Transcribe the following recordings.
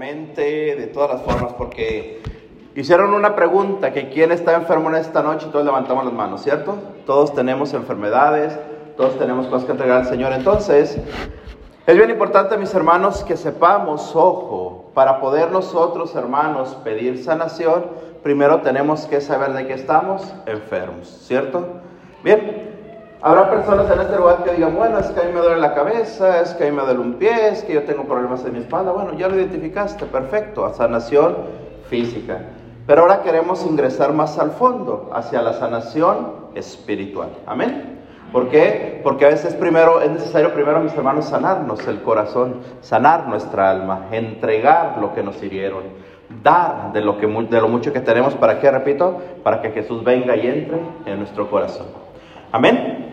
de todas las formas, porque hicieron una pregunta, que quién está enfermo en esta noche y todos levantamos las manos, ¿cierto? Todos tenemos enfermedades, todos tenemos cosas que entregar al Señor. Entonces, es bien importante, mis hermanos, que sepamos, ojo, para poder nosotros, hermanos, pedir sanación, primero tenemos que saber de qué estamos enfermos, ¿cierto? Bien, Habrá personas en este lugar que digan, bueno, es que a mí me duele la cabeza, es que a mí me duele un pie, es que yo tengo problemas en mi espalda. Bueno, ya lo identificaste, perfecto, a sanación física. Pero ahora queremos ingresar más al fondo, hacia la sanación espiritual. Amén. ¿Por qué? Porque a veces primero es necesario primero, mis hermanos, sanarnos el corazón, sanar nuestra alma, entregar lo que nos hirieron, dar de lo, que, de lo mucho que tenemos. ¿Para qué? Repito, para que Jesús venga y entre en nuestro corazón. Amén.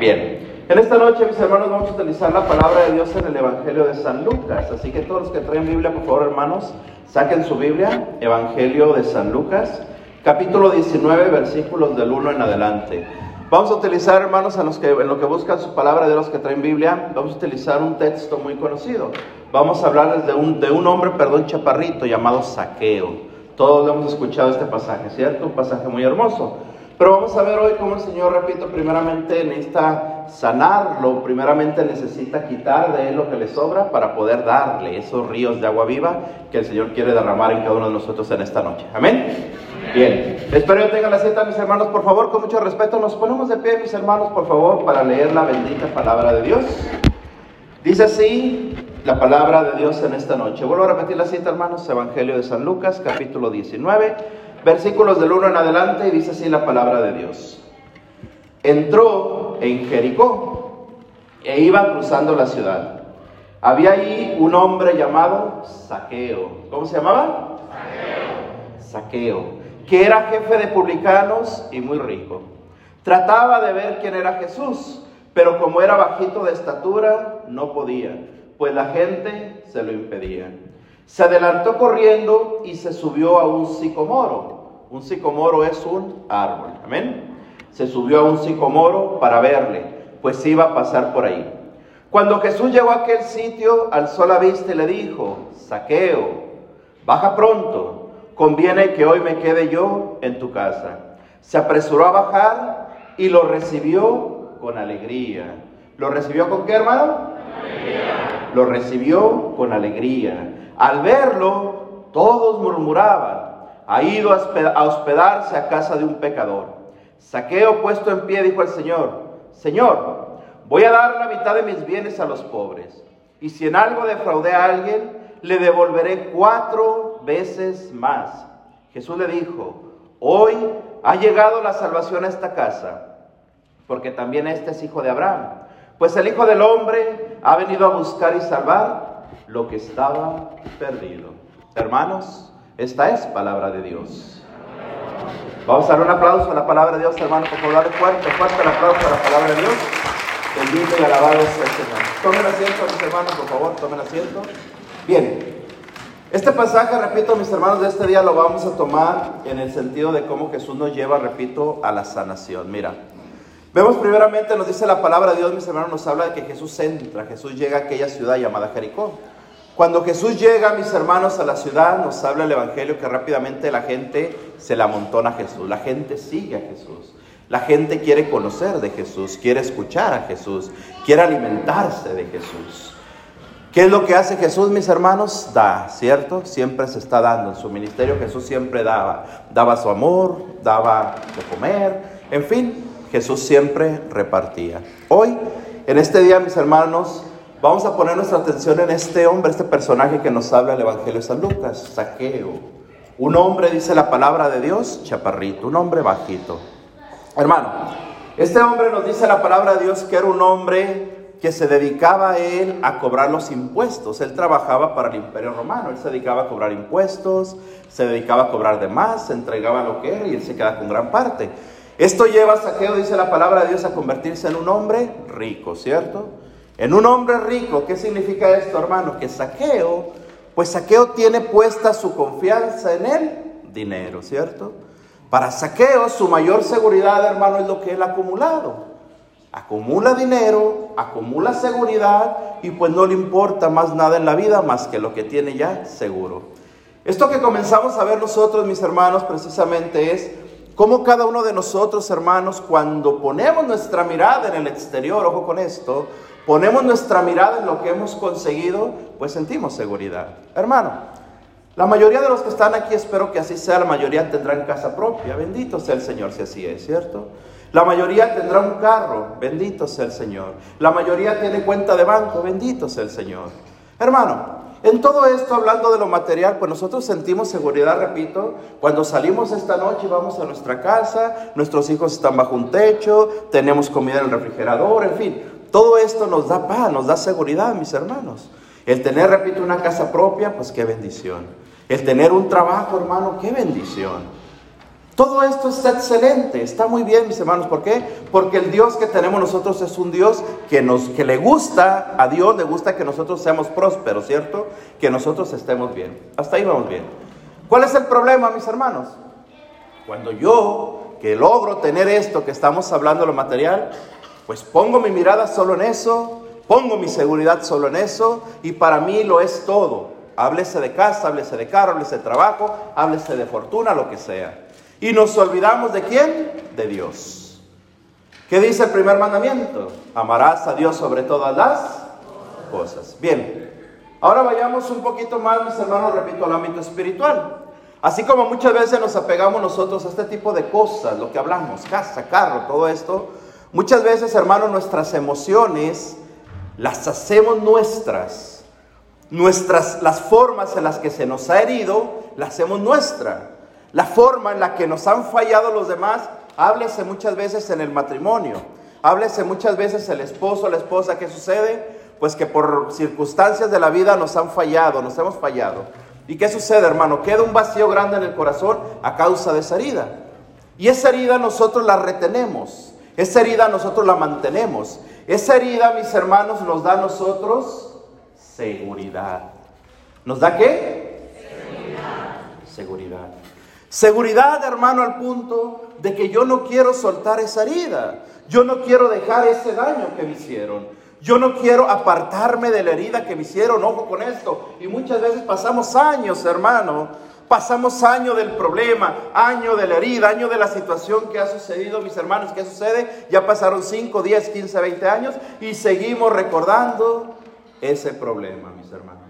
Bien. En esta noche, mis hermanos, vamos a utilizar la palabra de Dios en el Evangelio de San Lucas. Así que todos los que traen Biblia, por favor, hermanos, saquen su Biblia, Evangelio de San Lucas, capítulo 19, versículos del 1 en adelante. Vamos a utilizar, hermanos, los que, en lo que buscan su palabra de los que traen Biblia, vamos a utilizar un texto muy conocido. Vamos a hablarles de un, de un hombre, perdón, chaparrito, llamado Saqueo. Todos hemos escuchado este pasaje, ¿cierto? Un pasaje muy hermoso. Pero vamos a ver hoy cómo el Señor, repito, primeramente necesita sanarlo, primeramente necesita quitar de él lo que le sobra para poder darle esos ríos de agua viva que el Señor quiere derramar en cada uno de nosotros en esta noche. Amén. Bien, espero que tengan la cita, mis hermanos, por favor, con mucho respeto, nos ponemos de pie, mis hermanos, por favor, para leer la bendita palabra de Dios. Dice así la palabra de Dios en esta noche. Vuelvo a repetir la cita, hermanos, Evangelio de San Lucas, capítulo 19 versículos del 1 en adelante, y dice así la palabra de Dios. Entró en Jericó e iba cruzando la ciudad. Había ahí un hombre llamado Saqueo. ¿Cómo se llamaba? Saqueo. Saqueo, que era jefe de publicanos y muy rico. Trataba de ver quién era Jesús, pero como era bajito de estatura, no podía, pues la gente se lo impedía. Se adelantó corriendo y se subió a un sicomoro un sicomoro es un árbol. Amén. Se subió a un sicomoro para verle, pues iba a pasar por ahí. Cuando Jesús llegó a aquel sitio, alzó la vista y le dijo, Saqueo, baja pronto, conviene que hoy me quede yo en tu casa. Se apresuró a bajar y lo recibió con alegría. ¿Lo recibió con qué, hermano? Alegría. Lo recibió con alegría. Al verlo, todos murmuraban ha ido a hospedarse a casa de un pecador. Saqueo puesto en pie dijo al Señor, Señor, voy a dar la mitad de mis bienes a los pobres, y si en algo defraudé a alguien, le devolveré cuatro veces más. Jesús le dijo, hoy ha llegado la salvación a esta casa, porque también este es hijo de Abraham, pues el Hijo del Hombre ha venido a buscar y salvar lo que estaba perdido. Hermanos, esta es palabra de Dios. Vamos a dar un aplauso a la palabra de Dios, hermano. Por favor, fuerte, fuerte el aplauso a la palabra de Dios. Bendito y alabado sea el Señor. Tomen asiento, mis hermanos, por favor, tomen asiento. Bien. Este pasaje, repito, mis hermanos, de este día lo vamos a tomar en el sentido de cómo Jesús nos lleva, repito, a la sanación. Mira, vemos primeramente, nos dice la palabra de Dios, mis hermanos, nos habla de que Jesús entra, Jesús llega a aquella ciudad llamada Jericó. Cuando Jesús llega, mis hermanos, a la ciudad, nos habla el Evangelio que rápidamente la gente se la amontona a Jesús, la gente sigue a Jesús, la gente quiere conocer de Jesús, quiere escuchar a Jesús, quiere alimentarse de Jesús. ¿Qué es lo que hace Jesús, mis hermanos? Da, ¿cierto? Siempre se está dando. En su ministerio Jesús siempre daba. Daba su amor, daba de comer, en fin, Jesús siempre repartía. Hoy, en este día, mis hermanos, Vamos a poner nuestra atención en este hombre, este personaje que nos habla el Evangelio de San Lucas, Saqueo. Un hombre, dice la palabra de Dios, chaparrito, un hombre bajito. Hermano, este hombre nos dice la palabra de Dios que era un hombre que se dedicaba a él a cobrar los impuestos. Él trabajaba para el imperio romano, él se dedicaba a cobrar impuestos, se dedicaba a cobrar de más, se entregaba lo que era y él se queda con gran parte. Esto lleva a Saqueo, dice la palabra de Dios, a convertirse en un hombre rico, ¿cierto? En un hombre rico, ¿qué significa esto, hermano? Que saqueo, pues saqueo tiene puesta su confianza en el dinero, ¿cierto? Para saqueo, su mayor seguridad, hermano, es lo que él ha acumulado. Acumula dinero acumula seguridad y pues no le importa más nada en la vida más que lo que tiene ya seguro. Esto que comenzamos a ver nosotros, mis hermanos, precisamente es cómo cada uno de nosotros, hermanos, cuando ponemos nuestra mirada en el exterior, ojo con esto, ponemos nuestra mirada en lo que hemos conseguido, pues sentimos seguridad. Hermano, la mayoría de los que están aquí, espero que así sea, la mayoría tendrán casa propia, bendito sea el Señor si así es, ¿cierto? La mayoría tendrá un carro, bendito sea el Señor. La mayoría tiene cuenta de banco, bendito sea el Señor. Hermano, en todo esto, hablando de lo material, pues nosotros sentimos seguridad, repito, cuando salimos esta noche y vamos a nuestra casa, nuestros hijos están bajo un techo, tenemos comida en el refrigerador, en fin, todo esto nos da paz, nos da seguridad, mis hermanos. El tener, repito, una casa propia, pues qué bendición. El tener un trabajo, hermano, qué bendición. Todo esto está excelente, está muy bien, mis hermanos. ¿Por qué? Porque el Dios que tenemos nosotros es un Dios que, nos, que le gusta, a Dios le gusta que nosotros seamos prósperos, ¿cierto? Que nosotros estemos bien. Hasta ahí vamos bien. ¿Cuál es el problema, mis hermanos? Cuando yo, que logro tener esto que estamos hablando lo material, pues pongo mi mirada solo en eso, pongo mi seguridad solo en eso, y para mí lo es todo. Háblese de casa, háblese de carro, háblese de trabajo, háblese de fortuna, lo que sea. Y nos olvidamos de quién? De Dios. ¿Qué dice el primer mandamiento? Amarás a Dios sobre todas las cosas. Bien, ahora vayamos un poquito más, mis hermanos, repito, al ámbito espiritual. Así como muchas veces nos apegamos nosotros a este tipo de cosas, lo que hablamos, casa, carro, todo esto, muchas veces, hermanos, nuestras emociones las hacemos nuestras. Nuestras, las formas en las que se nos ha herido, las hacemos nuestras la forma en la que nos han fallado los demás, háblese muchas veces en el matrimonio, háblese muchas veces el esposo, la esposa, ¿qué sucede? Pues que por circunstancias de la vida nos han fallado, nos hemos fallado. ¿Y qué sucede, hermano? Queda un vacío grande en el corazón a causa de esa herida. Y esa herida nosotros la retenemos, esa herida nosotros la mantenemos. Esa herida, mis hermanos, nos da a nosotros seguridad. ¿Nos da qué? Seguridad. Seguridad. Seguridad, hermano, al punto de que yo no quiero soltar esa herida. Yo no quiero dejar ese daño que me hicieron. Yo no quiero apartarme de la herida que me hicieron. Ojo con esto. Y muchas veces pasamos años, hermano. Pasamos años del problema, año de la herida, año de la situación que ha sucedido, mis hermanos. ¿Qué sucede? Ya pasaron 5, 10, 15, 20 años y seguimos recordando ese problema, mis hermanos.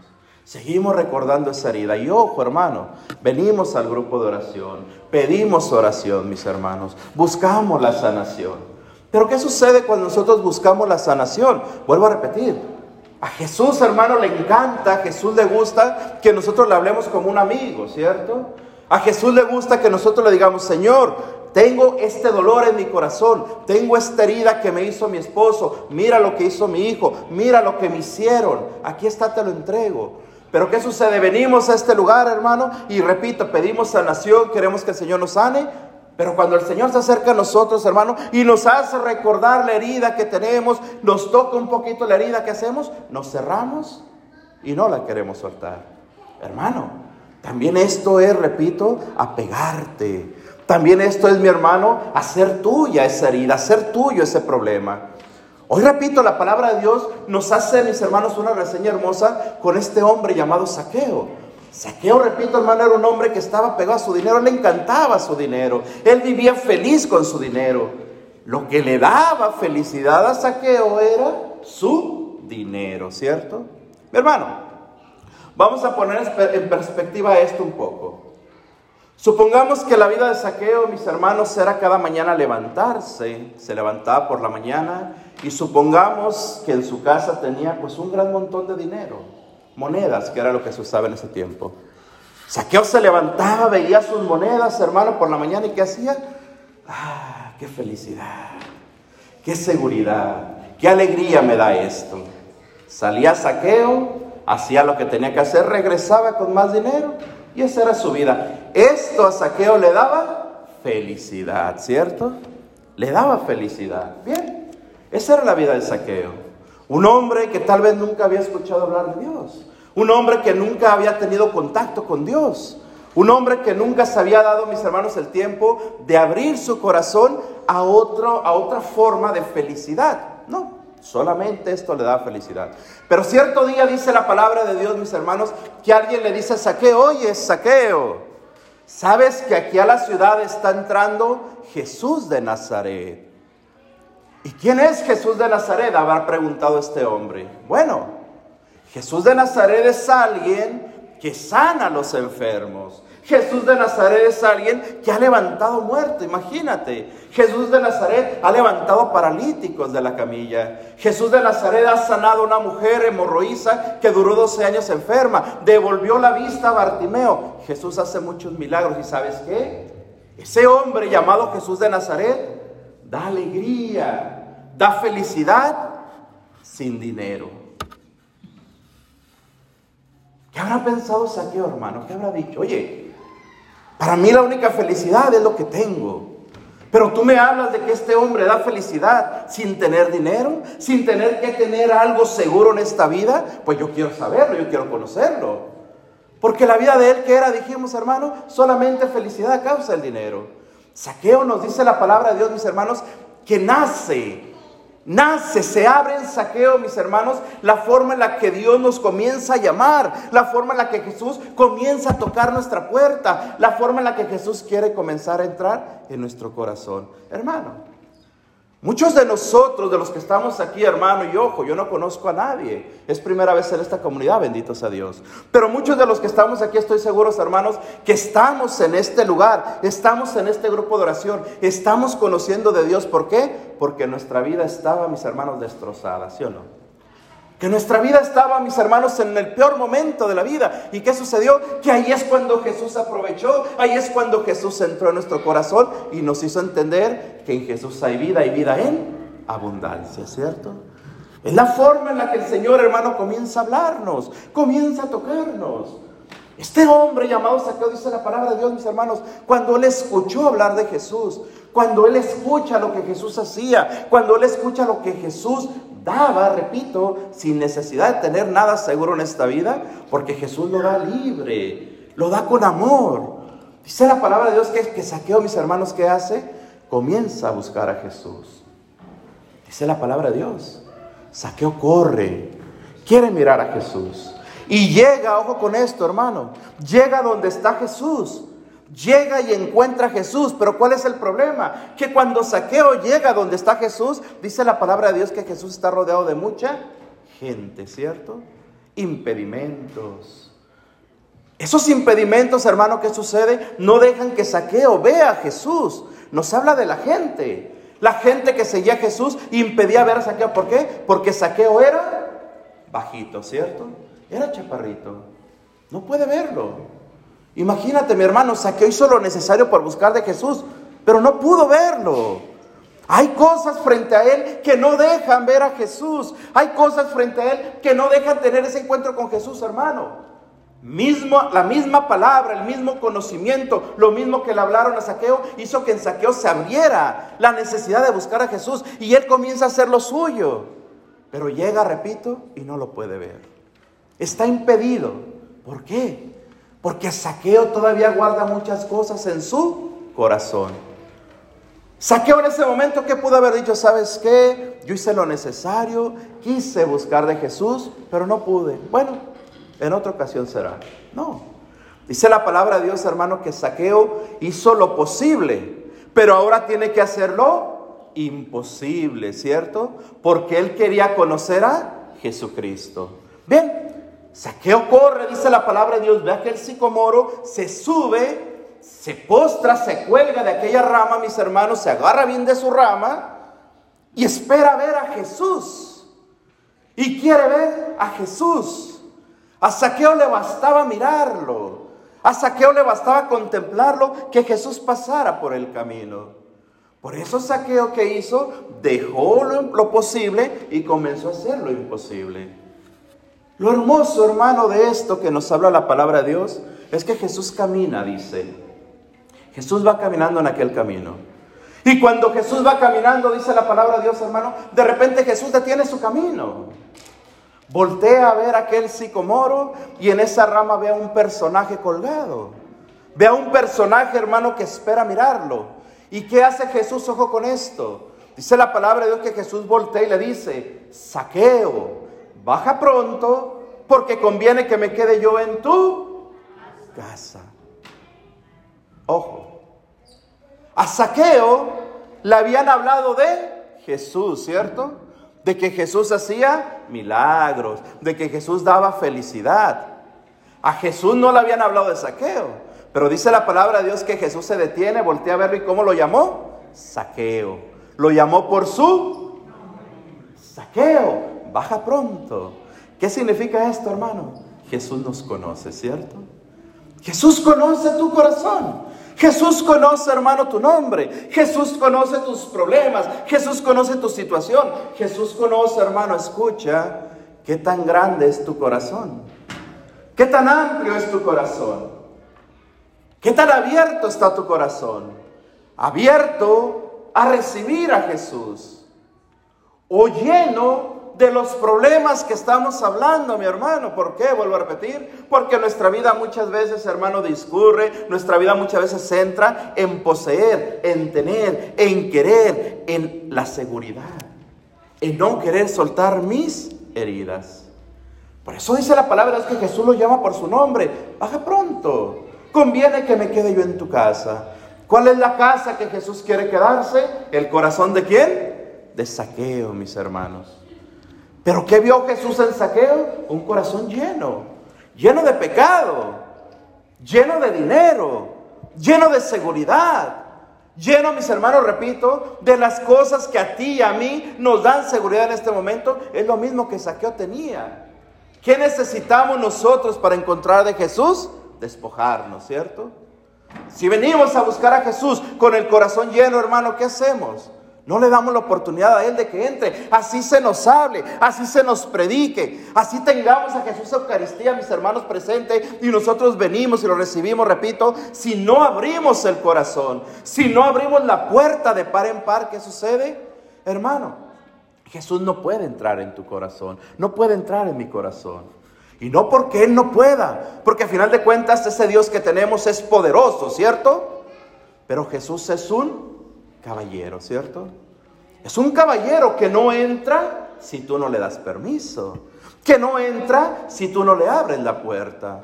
Seguimos recordando esa herida. Y ojo, hermano, venimos al grupo de oración, pedimos oración, mis hermanos, buscamos la sanación. Pero ¿qué sucede cuando nosotros buscamos la sanación? Vuelvo a repetir. A Jesús, hermano, le encanta, a Jesús le gusta que nosotros le hablemos como un amigo, ¿cierto? A Jesús le gusta que nosotros le digamos, Señor, tengo este dolor en mi corazón, tengo esta herida que me hizo mi esposo, mira lo que hizo mi hijo, mira lo que me hicieron, aquí está, te lo entrego. Pero ¿qué sucede? Venimos a este lugar, hermano, y repito, pedimos sanación, queremos que el Señor nos sane, pero cuando el Señor se acerca a nosotros, hermano, y nos hace recordar la herida que tenemos, nos toca un poquito la herida que hacemos, nos cerramos y no la queremos soltar. Hermano, también esto es, repito, apegarte. También esto es, mi hermano, hacer tuya esa herida, hacer tuyo ese problema. Hoy repito, la palabra de Dios nos hace, mis hermanos, una reseña hermosa con este hombre llamado Saqueo. Saqueo, repito, hermano, era un hombre que estaba pegado a su dinero, le encantaba su dinero, él vivía feliz con su dinero. Lo que le daba felicidad a Saqueo era su dinero, ¿cierto? Mi hermano, vamos a poner en perspectiva esto un poco. Supongamos que la vida de Saqueo, mis hermanos, era cada mañana levantarse, se levantaba por la mañana y supongamos que en su casa tenía pues un gran montón de dinero, monedas, que era lo que se usaba en ese tiempo. Saqueo se levantaba, veía sus monedas, hermano, por la mañana y ¿qué hacía? ¡Ah, qué felicidad! ¡Qué seguridad! ¡Qué alegría me da esto! Salía Saqueo, hacía lo que tenía que hacer, regresaba con más dinero y esa era su vida. Esto a Saqueo le daba felicidad, ¿cierto? Le daba felicidad. Bien, esa era la vida de Saqueo. Un hombre que tal vez nunca había escuchado hablar de Dios. Un hombre que nunca había tenido contacto con Dios. Un hombre que nunca se había dado, mis hermanos, el tiempo de abrir su corazón a, otro, a otra forma de felicidad. No, Solamente esto le da felicidad. Pero cierto día dice la palabra de Dios, mis hermanos, que alguien le dice Saqueo, oye, Saqueo, ¿sabes que aquí a la ciudad está entrando Jesús de Nazaret? ¿Y quién es Jesús de Nazaret? Habrá preguntado este hombre. Bueno, Jesús de Nazaret es alguien que sana a los enfermos. Jesús de Nazaret es alguien que ha levantado muerto, imagínate. Jesús de Nazaret ha levantado paralíticos de la camilla. Jesús de Nazaret ha sanado a una mujer hemorroísa que duró 12 años enferma. Devolvió la vista a Bartimeo. Jesús hace muchos milagros y ¿sabes qué? Ese hombre llamado Jesús de Nazaret da alegría, da felicidad sin dinero. ¿Qué habrá pensado Saqueo, hermano? ¿Qué habrá dicho? Oye, para mí la única felicidad es lo que tengo. Pero tú me hablas de que este hombre da felicidad sin tener dinero, sin tener que tener algo seguro en esta vida. Pues yo quiero saberlo, yo quiero conocerlo. Porque la vida de él que era, dijimos hermano, solamente felicidad causa el dinero. Saqueo nos dice la palabra de Dios, mis hermanos, que nace Nace, se abre en saqueo, mis hermanos, la forma en la que Dios nos comienza a llamar, la forma en la que Jesús comienza a tocar nuestra puerta, la forma en la que Jesús quiere comenzar a entrar en nuestro corazón. Hermano, Muchos de nosotros, de los que estamos aquí, hermano, y ojo, yo no conozco a nadie. Es primera vez en esta comunidad, benditos a Dios. Pero muchos de los que estamos aquí, estoy seguros, hermanos, que estamos en este lugar, estamos en este grupo de oración, estamos conociendo de Dios. ¿Por qué? Porque nuestra vida estaba, mis hermanos, destrozada, ¿sí o no? Que nuestra vida estaba, mis hermanos, en el peor momento de la vida. ¿Y qué sucedió? Que ahí es cuando Jesús aprovechó, ahí es cuando Jesús entró en nuestro corazón y nos hizo entender que en Jesús hay vida y vida en abundancia, ¿cierto? Es la forma en la que el Señor, hermano, comienza a hablarnos, comienza a tocarnos. Este hombre llamado Saqueo dice la palabra de Dios, mis hermanos, cuando él escuchó hablar de Jesús, cuando él escucha lo que Jesús hacía, cuando él escucha lo que Jesús daba, repito, sin necesidad de tener nada seguro en esta vida, porque Jesús lo da libre, lo da con amor. Dice la palabra de Dios que, que saqueo, mis hermanos, ¿qué hace? Comienza a buscar a Jesús. Dice la palabra de Dios. Saqueo corre, quiere mirar a Jesús. Y llega, ojo con esto, hermano, llega donde está Jesús. Llega y encuentra a Jesús, pero ¿cuál es el problema? Que cuando Saqueo llega donde está Jesús, dice la palabra de Dios que Jesús está rodeado de mucha gente, ¿cierto? Impedimentos. Esos impedimentos, hermano, ¿qué sucede? No dejan que Saqueo vea a Jesús. Nos habla de la gente. La gente que seguía a Jesús impedía ver a Saqueo. ¿Por qué? Porque Saqueo era bajito, ¿cierto? Era chaparrito. No puede verlo. Imagínate, mi hermano, Saqueo hizo lo necesario por buscar de Jesús, pero no pudo verlo. Hay cosas frente a él que no dejan ver a Jesús. Hay cosas frente a él que no dejan tener ese encuentro con Jesús, hermano. La misma palabra, el mismo conocimiento, lo mismo que le hablaron a Saqueo, hizo que en Saqueo se abriera la necesidad de buscar a Jesús y él comienza a hacer lo suyo. Pero llega, repito, y no lo puede ver. Está impedido. ¿Por qué? Porque Saqueo todavía guarda muchas cosas en su corazón. Saqueo en ese momento que pudo haber dicho, ¿sabes qué? Yo hice lo necesario, quise buscar de Jesús, pero no pude. Bueno, en otra ocasión será. No. Dice la palabra de Dios, hermano, que Saqueo hizo lo posible, pero ahora tiene que hacerlo imposible, ¿cierto? Porque él quería conocer a Jesucristo. Bien, Saqueo corre, dice la palabra de Dios, ve aquel sicomoro, se sube, se postra, se cuelga de aquella rama, mis hermanos, se agarra bien de su rama y espera ver a Jesús. Y quiere ver a Jesús. A Saqueo le bastaba mirarlo. A Saqueo le bastaba contemplarlo, que Jesús pasara por el camino. Por eso Saqueo que hizo, dejó lo, lo posible y comenzó a hacer lo imposible. Lo hermoso, hermano, de esto que nos habla la palabra de Dios es que Jesús camina, dice. Jesús va caminando en aquel camino. Y cuando Jesús va caminando, dice la palabra de Dios, hermano, de repente Jesús detiene su camino. Voltea a ver aquel sicomoro y en esa rama ve a un personaje colgado. Ve a un personaje, hermano, que espera mirarlo. ¿Y qué hace Jesús? Ojo con esto. Dice la palabra de Dios que Jesús voltea y le dice, saqueo, baja pronto, porque conviene que me quede yo en tu casa. Ojo, a saqueo le habían hablado de Jesús, ¿cierto? De que Jesús hacía milagros, de que Jesús daba felicidad. A Jesús no le habían hablado de saqueo, pero dice la palabra de Dios que Jesús se detiene, voltea a verlo y ¿cómo lo llamó? Saqueo. Lo llamó por su saqueo. Baja pronto. ¿Qué significa esto, hermano? Jesús nos conoce, ¿cierto? Jesús conoce tu corazón. Jesús conoce, hermano, tu nombre. Jesús conoce tus problemas. Jesús conoce tu situación. Jesús conoce, hermano, escucha, qué tan grande es tu corazón. Qué tan amplio es tu corazón. Qué tan abierto está tu corazón. Abierto a recibir a Jesús. O lleno de los problemas que estamos hablando, mi hermano. ¿Por qué? Vuelvo a repetir. Porque nuestra vida muchas veces, hermano, discurre. Nuestra vida muchas veces centra en poseer, en tener, en querer, en la seguridad. En no querer soltar mis heridas. Por eso dice la palabra, es que Jesús lo llama por su nombre. Baja pronto. Conviene que me quede yo en tu casa. ¿Cuál es la casa que Jesús quiere quedarse? ¿El corazón de quién? De saqueo, mis hermanos. Pero ¿qué vio Jesús en saqueo? Un corazón lleno, lleno de pecado, lleno de dinero, lleno de seguridad, lleno, mis hermanos, repito, de las cosas que a ti y a mí nos dan seguridad en este momento. Es lo mismo que saqueo tenía. ¿Qué necesitamos nosotros para encontrar de Jesús? Despojarnos, ¿cierto? Si venimos a buscar a Jesús con el corazón lleno, hermano, ¿qué hacemos? No le damos la oportunidad a Él de que entre. Así se nos hable, así se nos predique, así tengamos a Jesús Eucaristía, mis hermanos presentes, y nosotros venimos y lo recibimos, repito, si no abrimos el corazón, si no abrimos la puerta de par en par, ¿qué sucede? Hermano, Jesús no puede entrar en tu corazón, no puede entrar en mi corazón. Y no porque Él no pueda, porque a final de cuentas ese Dios que tenemos es poderoso, ¿cierto? Pero Jesús es un caballero, ¿cierto? Es un caballero que no entra si tú no le das permiso, que no entra si tú no le abres la puerta.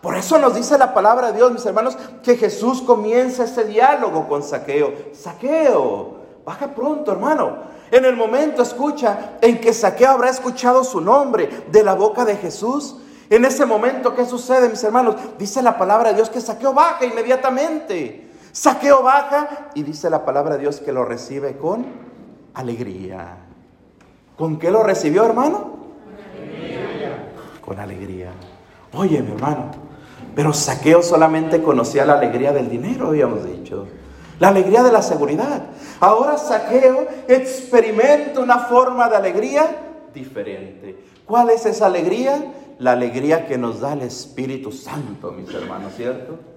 Por eso nos dice la palabra de Dios, mis hermanos, que Jesús comienza ese diálogo con Saqueo. Saqueo, baja pronto, hermano. En el momento, escucha, en que Saqueo habrá escuchado su nombre de la boca de Jesús. En ese momento, ¿qué sucede, mis hermanos? Dice la palabra de Dios que Saqueo baja inmediatamente. Saqueo baja y dice la palabra de Dios que lo recibe con alegría. ¿Con qué lo recibió, hermano? Con alegría. Oye, mi hermano, pero Saqueo solamente conocía la alegría del dinero, habíamos dicho. La alegría de la seguridad. Ahora Saqueo experimenta una forma de alegría diferente. ¿Cuál es esa alegría? La alegría que nos da el Espíritu Santo, mis hermanos, ¿cierto?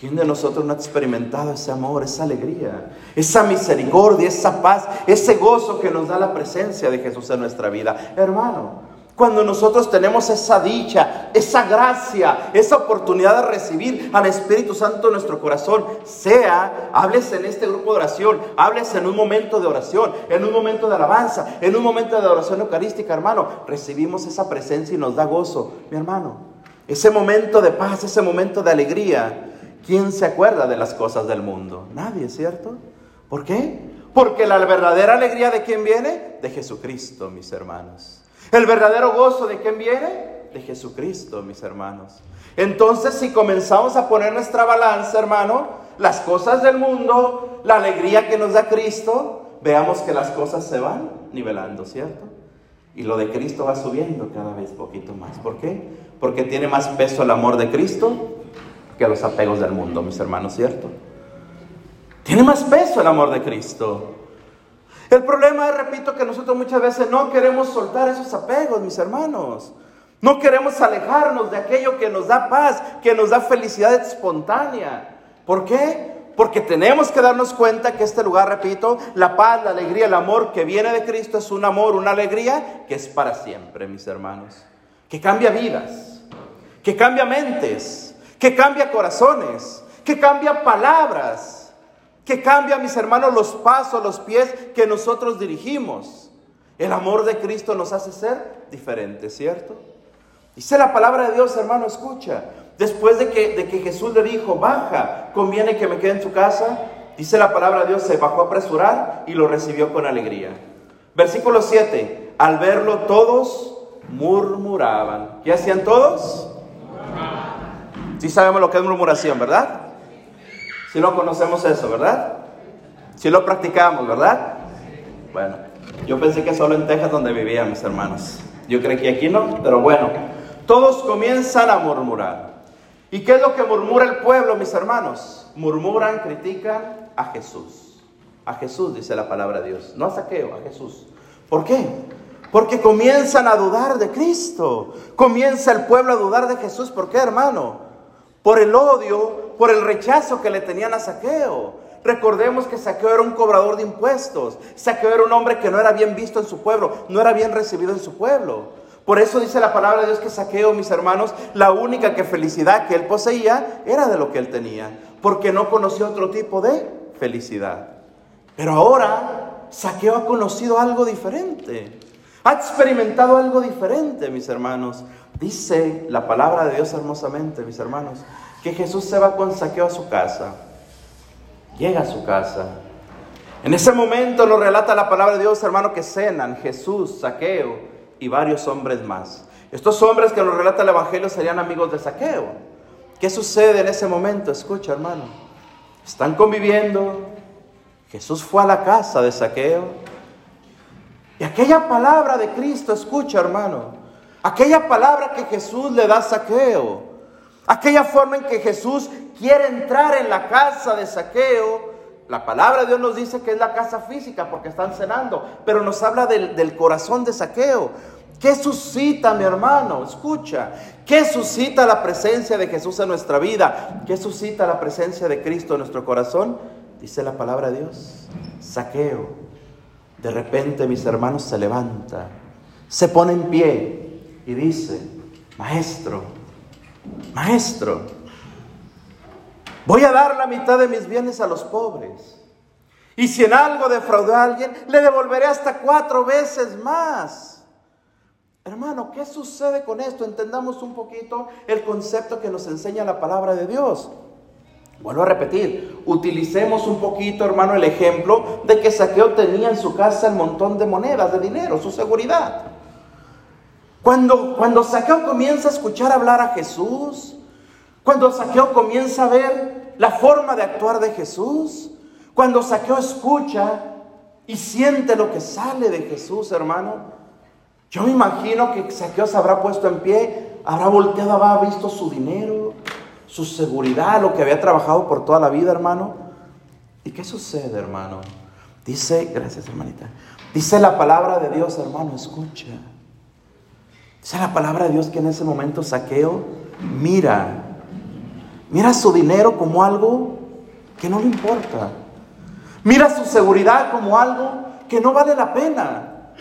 ¿Quién de nosotros no ha experimentado ese amor, esa alegría, esa misericordia, esa paz, ese gozo que nos da la presencia de Jesús en nuestra vida? Hermano, cuando nosotros tenemos esa dicha, esa gracia, esa oportunidad de recibir al Espíritu Santo en nuestro corazón, sea, hables en este grupo de oración, hables en un momento de oración, en un momento de alabanza, en un momento de oración eucarística, hermano, recibimos esa presencia y nos da gozo, mi hermano. Ese momento de paz, ese momento de alegría, ¿Quién se acuerda de las cosas del mundo? Nadie, ¿cierto? ¿Por qué? Porque la verdadera alegría de quién viene? De Jesucristo, mis hermanos. El verdadero gozo de quién viene? De Jesucristo, mis hermanos. Entonces, si comenzamos a poner nuestra balanza, hermano, las cosas del mundo, la alegría que nos da Cristo, veamos que las cosas se van nivelando, ¿cierto? Y lo de Cristo va subiendo cada vez poquito más. ¿Por qué? Porque tiene más peso el amor de Cristo que los apegos del mundo, mis hermanos, ¿cierto? Tiene más peso el amor de Cristo. El problema es, repito, que nosotros muchas veces no queremos soltar esos apegos, mis hermanos. No queremos alejarnos de aquello que nos da paz, que nos da felicidad espontánea. ¿Por qué? Porque tenemos que darnos cuenta que este lugar, repito, la paz, la alegría, el amor que viene de Cristo es un amor, una alegría que es para siempre, mis hermanos. Que cambia vidas, que cambia mentes, que cambia corazones, que cambia palabras, que cambia, mis hermanos, los pasos, los pies que nosotros dirigimos. El amor de Cristo nos hace ser diferentes, ¿cierto? Dice la palabra de Dios, hermano, escucha. Después de que, de que Jesús le dijo, baja, conviene que me quede en tu casa, dice la palabra de Dios, se bajó a apresurar y lo recibió con alegría. Versículo 7, al verlo todos murmuraban. ¿Qué hacían todos? Sí sabemos lo que es murmuración, ¿verdad? Si sí lo conocemos eso, ¿verdad? Si lo practicamos, ¿verdad? Bueno, yo pensé que solo en Texas donde vivían mis hermanos. Yo creí que aquí no, pero bueno, todos comienzan a murmurar. ¿Y qué es lo que murmura el pueblo, mis hermanos? Murmuran, critican a Jesús. A Jesús, dice la palabra de Dios. No a Saqueo, a Jesús. ¿Por qué? Porque comienzan a dudar de Cristo. Comienza el pueblo a dudar de Jesús. ¿Por qué, hermano? Por el odio, por el rechazo que le tenían a Saqueo. Recordemos que Saqueo era un cobrador de impuestos. Saqueo era un hombre que no era bien visto en su pueblo, no era bien recibido en su pueblo. Por eso dice la palabra de Dios que Saqueo, mis hermanos, la única que felicidad que él poseía era de lo que él tenía, porque no conoció otro tipo de felicidad. Pero ahora Saqueo ha conocido algo diferente. Ha experimentado algo diferente, mis hermanos. Dice la palabra de Dios hermosamente, mis hermanos, que Jesús se va con saqueo a su casa. Llega a su casa. En ese momento lo relata la palabra de Dios, hermano, que cenan Jesús, saqueo y varios hombres más. Estos hombres que lo relata el Evangelio serían amigos de saqueo. ¿Qué sucede en ese momento? Escucha, hermano. Están conviviendo. Jesús fue a la casa de saqueo y aquella palabra de Cristo, escucha hermano, aquella palabra que Jesús le da a Saqueo, aquella forma en que Jesús quiere entrar en la casa de Saqueo, la palabra de Dios nos dice que es la casa física porque están cenando, pero nos habla del, del corazón de Saqueo. ¿Qué suscita, mi hermano? Escucha. ¿Qué suscita la presencia de Jesús en nuestra vida? ¿Qué suscita la presencia de Cristo en nuestro corazón? Dice la palabra de Dios. Saqueo de repente, mis hermanos, se levanta, se pone en pie y dice, maestro, maestro, voy a dar la mitad de mis bienes a los pobres. Y si en algo defraudé a alguien, le devolveré hasta cuatro veces más. Hermano, ¿qué sucede con esto? Entendamos un poquito el concepto que nos enseña la palabra de Dios. Vuelvo a repetir, utilicemos un poquito, hermano, el ejemplo de que Saqueo tenía en su casa el montón de monedas, de dinero, su seguridad. Cuando, cuando Saqueo comienza a escuchar hablar a Jesús, cuando Saqueo comienza a ver la forma de actuar de Jesús, cuando Saqueo escucha y siente lo que sale de Jesús, hermano, yo me imagino que Saqueo se habrá puesto en pie, habrá volteado, habrá visto su dinero, su seguridad, lo que había trabajado por toda la vida, hermano. ¿Y qué sucede, hermano? Dice, gracias hermanita, dice la palabra de Dios, hermano, escucha. Dice la palabra de Dios que en ese momento saqueo, mira, mira su dinero como algo que no le importa. Mira su seguridad como algo que no vale la pena.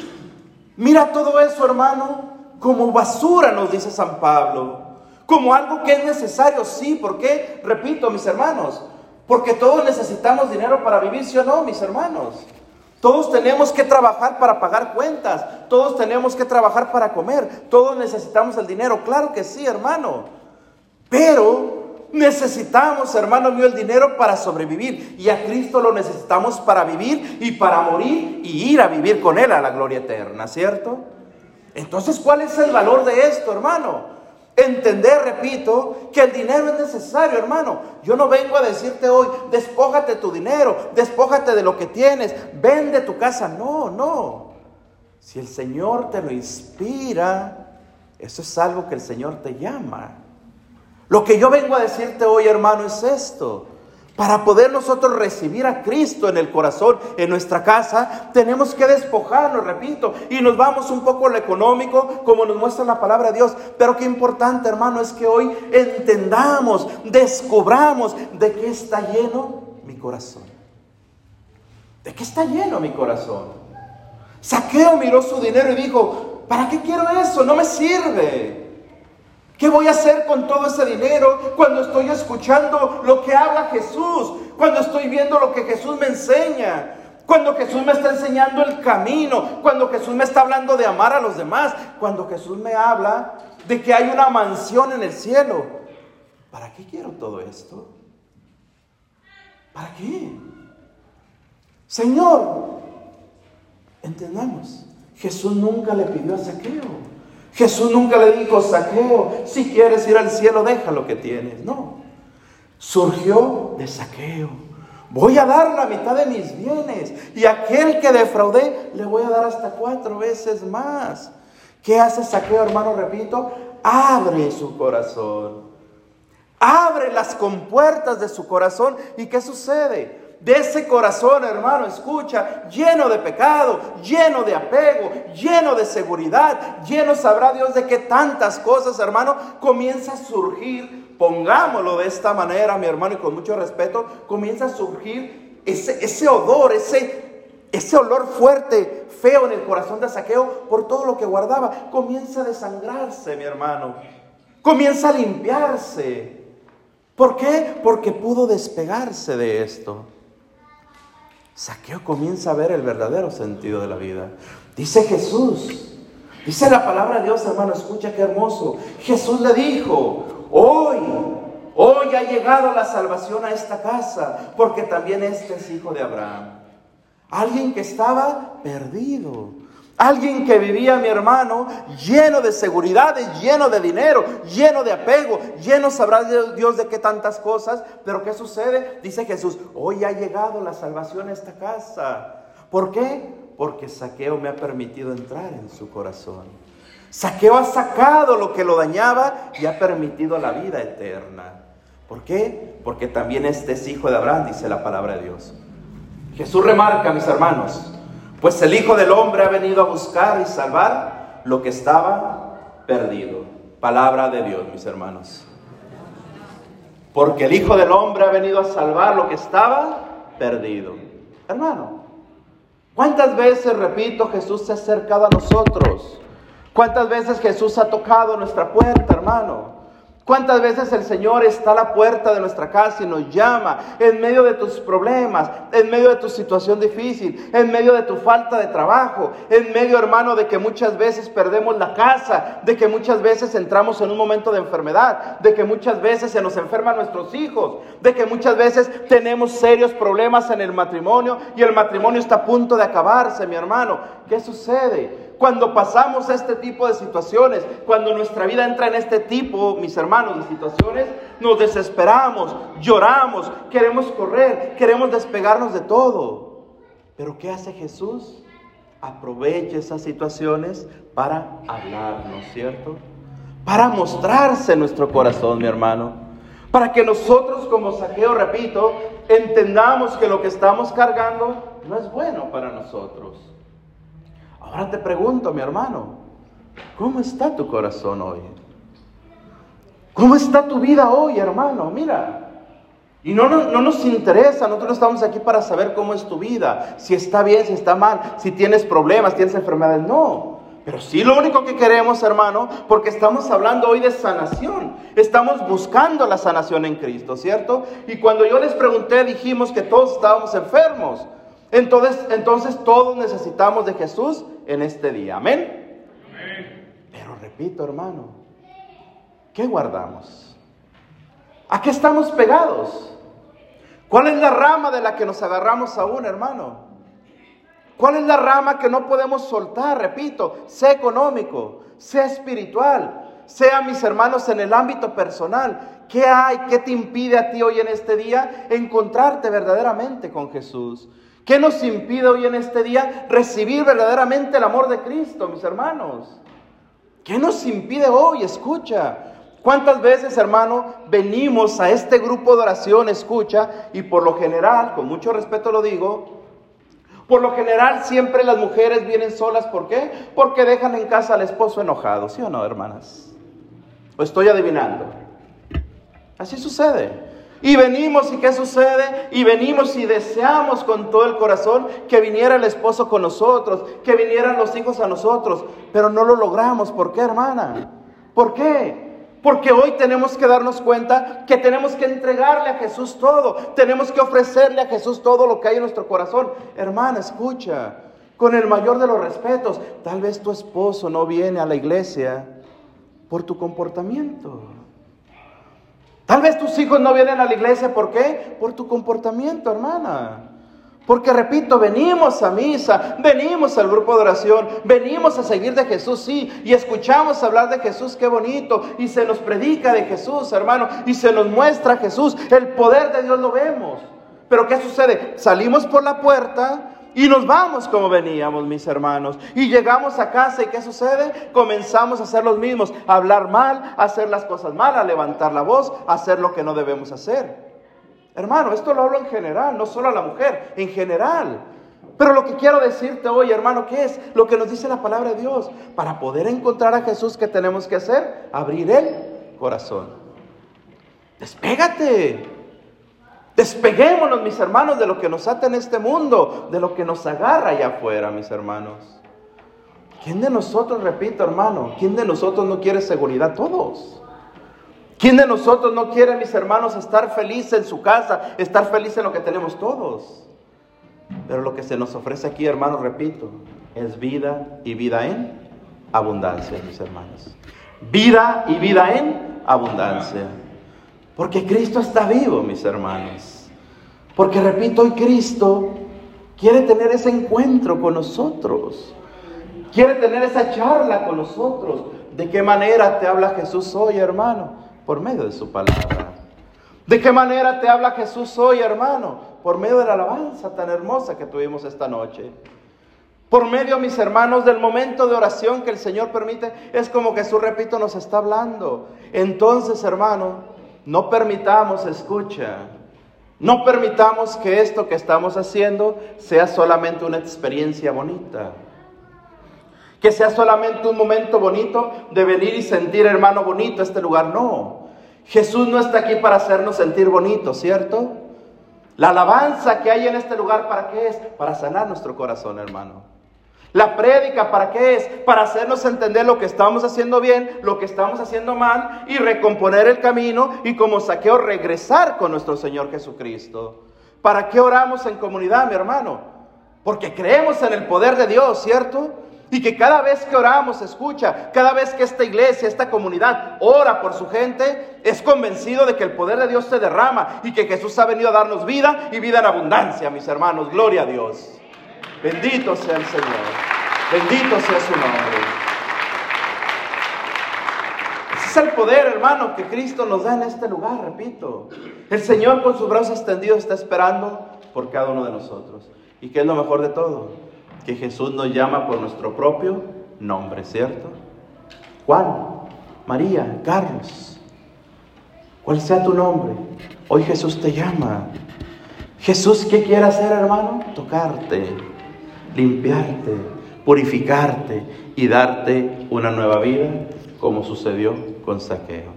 Mira todo eso, hermano, como basura, nos dice San Pablo como algo que es necesario, sí, ¿por qué? Repito, mis hermanos, porque todos necesitamos dinero para vivir, ¿sí o no, mis hermanos? Todos tenemos que trabajar para pagar cuentas, todos tenemos que trabajar para comer, todos necesitamos el dinero, claro que sí, hermano, pero necesitamos, hermano mío, el dinero para sobrevivir. Y a Cristo lo necesitamos para vivir y para morir y ir a vivir con Él a la gloria eterna, ¿cierto? Entonces, ¿cuál es el valor de esto, hermano? Entender, repito, que el dinero es necesario, hermano. Yo no vengo a decirte hoy, despójate tu dinero, despójate de lo que tienes, vende tu casa. No, no. Si el Señor te lo inspira, eso es algo que el Señor te llama. Lo que yo vengo a decirte hoy, hermano, es esto. Para poder nosotros recibir a Cristo en el corazón, en nuestra casa, tenemos que despojarnos, repito, y nos vamos un poco a lo económico, como nos muestra la palabra de Dios. Pero qué importante, hermano, es que hoy entendamos, descubramos de qué está lleno mi corazón. ¿De qué está lleno mi corazón? Saqueo miró su dinero y dijo, ¿para qué quiero eso? No me sirve. ¿Qué voy a hacer con todo ese dinero cuando estoy escuchando lo que habla Jesús? cuando estoy viendo lo que Jesús me enseña, cuando Jesús me está enseñando el camino, cuando Jesús me está hablando de amar a los demás, cuando Jesús me habla de que hay una mansión en el cielo. ¿Para qué quiero todo esto? ¿Para qué? Señor, entendamos, Jesús nunca le pidió a Saqueo. Jesús nunca le dijo, Saqueo, si quieres ir al cielo, deja lo que tienes. No, surgió de Saqueo. Voy a dar la mitad de mis bienes y aquel que defraudé le voy a dar hasta cuatro veces más. ¿Qué hace Saqueo, hermano? Repito, abre su corazón. Abre las compuertas de su corazón. ¿Y qué sucede? De ese corazón, hermano, escucha, lleno de pecado, lleno de apego, lleno de seguridad, lleno sabrá Dios de que tantas cosas, hermano, comienza a surgir, pongámoslo de esta manera, mi hermano, y con mucho respeto, comienza a surgir ese, ese odor, ese, ese olor fuerte, feo en el corazón de Saqueo por todo lo que guardaba, comienza a desangrarse, mi hermano, comienza a limpiarse. ¿Por qué? Porque pudo despegarse de esto. Saqueo comienza a ver el verdadero sentido de la vida. Dice Jesús, dice la palabra de Dios, hermano, escucha qué hermoso. Jesús le dijo, hoy, hoy ha llegado la salvación a esta casa, porque también este es hijo de Abraham. Alguien que estaba perdido. Alguien que vivía, mi hermano, lleno de seguridades, lleno de dinero, lleno de apego, lleno sabrá Dios de qué tantas cosas. Pero ¿qué sucede? Dice Jesús, hoy ha llegado la salvación a esta casa. ¿Por qué? Porque Saqueo me ha permitido entrar en su corazón. Saqueo ha sacado lo que lo dañaba y ha permitido la vida eterna. ¿Por qué? Porque también este es hijo de Abraham, dice la palabra de Dios. Jesús remarca, mis hermanos, pues el Hijo del Hombre ha venido a buscar y salvar lo que estaba perdido. Palabra de Dios, mis hermanos. Porque el Hijo del Hombre ha venido a salvar lo que estaba perdido. Hermano, ¿cuántas veces, repito, Jesús se ha acercado a nosotros? ¿Cuántas veces Jesús ha tocado nuestra puerta, hermano? ¿Cuántas veces el Señor está a la puerta de nuestra casa y nos llama en medio de tus problemas, en medio de tu situación difícil, en medio de tu falta de trabajo, en medio, hermano, de que muchas veces perdemos la casa, de que muchas veces entramos en un momento de enfermedad, de que muchas veces se nos enferman nuestros hijos, de que muchas veces tenemos serios problemas en el matrimonio y el matrimonio está a punto de acabarse, mi hermano? ¿Qué sucede? Cuando pasamos este tipo de situaciones, cuando nuestra vida entra en este tipo, mis hermanos, de situaciones, nos desesperamos, lloramos, queremos correr, queremos despegarnos de todo. Pero ¿qué hace Jesús? Aprovecha esas situaciones para hablarnos, ¿cierto? Para mostrarse nuestro corazón, mi hermano. Para que nosotros como saqueo, repito, entendamos que lo que estamos cargando no es bueno para nosotros. Ahora te pregunto, mi hermano, ¿cómo está tu corazón hoy? ¿Cómo está tu vida hoy, hermano? Mira. Y no, no, nos interesa, nosotros estamos aquí para saber cómo es tu vida, si está bien, si está mal, si tienes problemas, tienes enfermedades. No, pero sí lo único que queremos, hermano, porque estamos hablando hoy de sanación. Estamos buscando la sanación en Cristo, ¿cierto? Y cuando yo les pregunté, dijimos que todos estábamos enfermos. Entonces, entonces todos necesitamos de Jesús en este día. Amén. Pero repito, hermano, ¿qué guardamos? ¿A qué estamos pegados? ¿Cuál es la rama de la que nos agarramos aún, hermano? ¿Cuál es la rama que no podemos soltar? Repito, sea económico, sea espiritual, sea mis hermanos en el ámbito personal. ¿Qué hay? ¿Qué te impide a ti hoy en este día encontrarte verdaderamente con Jesús? ¿Qué nos impide hoy en este día recibir verdaderamente el amor de Cristo, mis hermanos? ¿Qué nos impide hoy? Escucha. ¿Cuántas veces, hermano, venimos a este grupo de oración, escucha, y por lo general, con mucho respeto lo digo, por lo general siempre las mujeres vienen solas, ¿por qué? Porque dejan en casa al esposo enojado, ¿sí o no, hermanas? ¿O estoy adivinando? Así sucede. Y venimos y ¿qué sucede? Y venimos y deseamos con todo el corazón que viniera el esposo con nosotros, que vinieran los hijos a nosotros, pero no lo logramos. ¿Por qué, hermana? ¿Por qué? Porque hoy tenemos que darnos cuenta que tenemos que entregarle a Jesús todo. Tenemos que ofrecerle a Jesús todo lo que hay en nuestro corazón. Hermana, escucha, con el mayor de los respetos, tal vez tu esposo no viene a la iglesia por tu comportamiento. Tal vez tus hijos no vienen a la iglesia, ¿por qué? Por tu comportamiento, hermana. Porque repito, venimos a misa, venimos al grupo de oración, venimos a seguir de Jesús, sí, y escuchamos hablar de Jesús, qué bonito, y se nos predica de Jesús, hermano, y se nos muestra Jesús, el poder de Dios lo vemos. Pero ¿qué sucede? Salimos por la puerta y nos vamos como veníamos, mis hermanos, y llegamos a casa y ¿qué sucede? Comenzamos a hacer los mismos, a hablar mal, a hacer las cosas mal, a levantar la voz, a hacer lo que no debemos hacer. Hermano, esto lo hablo en general, no solo a la mujer, en general. Pero lo que quiero decirte hoy, hermano, ¿qué es? Lo que nos dice la palabra de Dios. Para poder encontrar a Jesús, ¿qué tenemos que hacer? Abrir el corazón. Despégate. Despeguémonos, mis hermanos, de lo que nos ata en este mundo, de lo que nos agarra allá afuera, mis hermanos. ¿Quién de nosotros, repito, hermano, quién de nosotros no quiere seguridad? Todos. ¿Quién de nosotros no quiere, mis hermanos, estar feliz en su casa, estar feliz en lo que tenemos todos? Pero lo que se nos ofrece aquí, hermanos, repito, es vida y vida en abundancia, mis hermanos. Vida y vida en abundancia. Porque Cristo está vivo, mis hermanos. Porque, repito, hoy Cristo quiere tener ese encuentro con nosotros. Quiere tener esa charla con nosotros. ¿De qué manera te habla Jesús hoy, hermano? por medio de su palabra. ¿De qué manera te habla Jesús hoy, hermano? Por medio de la alabanza tan hermosa que tuvimos esta noche. Por medio, mis hermanos, del momento de oración que el Señor permite, es como Jesús, repito, nos está hablando. Entonces, hermano, no permitamos, escucha, no permitamos que esto que estamos haciendo sea solamente una experiencia bonita. Que sea solamente un momento bonito de venir y sentir, hermano, bonito este lugar. No. Jesús no está aquí para hacernos sentir bonitos, ¿cierto? La alabanza que hay en este lugar, ¿para qué es? Para sanar nuestro corazón, hermano. La prédica, ¿para qué es? Para hacernos entender lo que estamos haciendo bien, lo que estamos haciendo mal y recomponer el camino y como saqueo regresar con nuestro Señor Jesucristo. ¿Para qué oramos en comunidad, mi hermano? Porque creemos en el poder de Dios, ¿cierto? Y que cada vez que oramos, escucha, cada vez que esta iglesia, esta comunidad ora por su gente, es convencido de que el poder de Dios se derrama y que Jesús ha venido a darnos vida y vida en abundancia, mis hermanos. Gloria a Dios. Bendito sea el Señor. Bendito sea su nombre. Ese es el poder, hermano, que Cristo nos da en este lugar, repito. El Señor con sus brazos extendidos está esperando por cada uno de nosotros. ¿Y qué es lo mejor de todo? que Jesús nos llama por nuestro propio nombre, ¿cierto? Juan, María, Carlos, cuál sea tu nombre, hoy Jesús te llama. Jesús, ¿qué quiere hacer, hermano? Tocarte, limpiarte, purificarte y darte una nueva vida, como sucedió con Saqueo.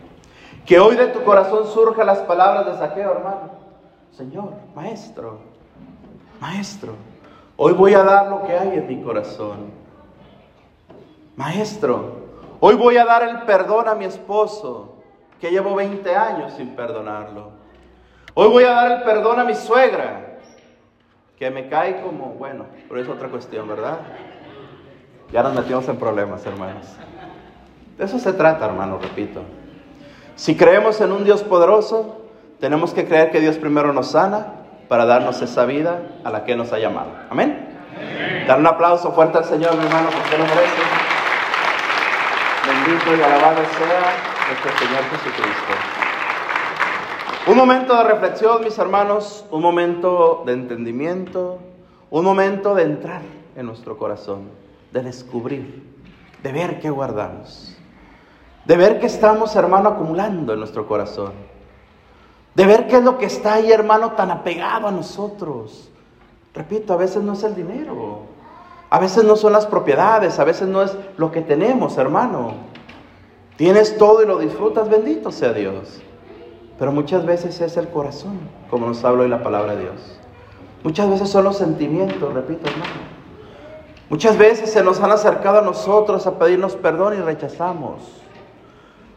Que hoy de tu corazón surjan las palabras de Saqueo, hermano. Señor, maestro, maestro, Hoy voy a dar lo que hay en mi corazón. Maestro, hoy voy a dar el perdón a mi esposo, que llevo 20 años sin perdonarlo. Hoy voy a dar el perdón a mi suegra, que me cae como, bueno, pero es otra cuestión, ¿verdad? Ya nos metimos en problemas, hermanos. De eso se trata, hermano, repito. Si creemos en un Dios poderoso, tenemos que creer que Dios primero nos sana para darnos esa vida a la que nos ha llamado. Amén. Dar un aplauso fuerte al Señor, mi hermano, porque lo merece. Bendito y alabado sea nuestro Señor Jesucristo. Un momento de reflexión, mis hermanos, un momento de entendimiento, un momento de entrar en nuestro corazón, de descubrir, de ver qué guardamos, de ver qué estamos, hermano, acumulando en nuestro corazón de ver qué es lo que está ahí, hermano, tan apegado a nosotros. Repito, a veces no es el dinero, a veces no son las propiedades, a veces no es lo que tenemos, hermano. Tienes todo y lo disfrutas, bendito sea Dios. Pero muchas veces es el corazón, como nos habla hoy la palabra de Dios. Muchas veces son los sentimientos, repito, hermano. Muchas veces se nos han acercado a nosotros a pedirnos perdón y rechazamos.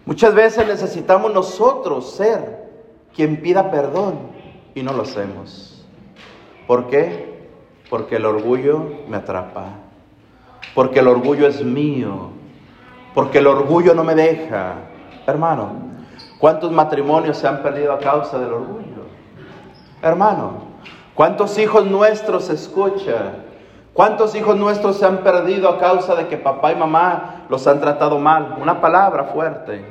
Muchas veces necesitamos nosotros ser quien pida perdón y no lo hacemos. ¿Por qué? Porque el orgullo me atrapa. Porque el orgullo es mío. Porque el orgullo no me deja. Hermano, ¿cuántos matrimonios se han perdido a causa del orgullo? Hermano, ¿cuántos hijos nuestros escuchan? ¿Cuántos hijos nuestros se han perdido a causa de que papá y mamá los han tratado mal? Una palabra fuerte.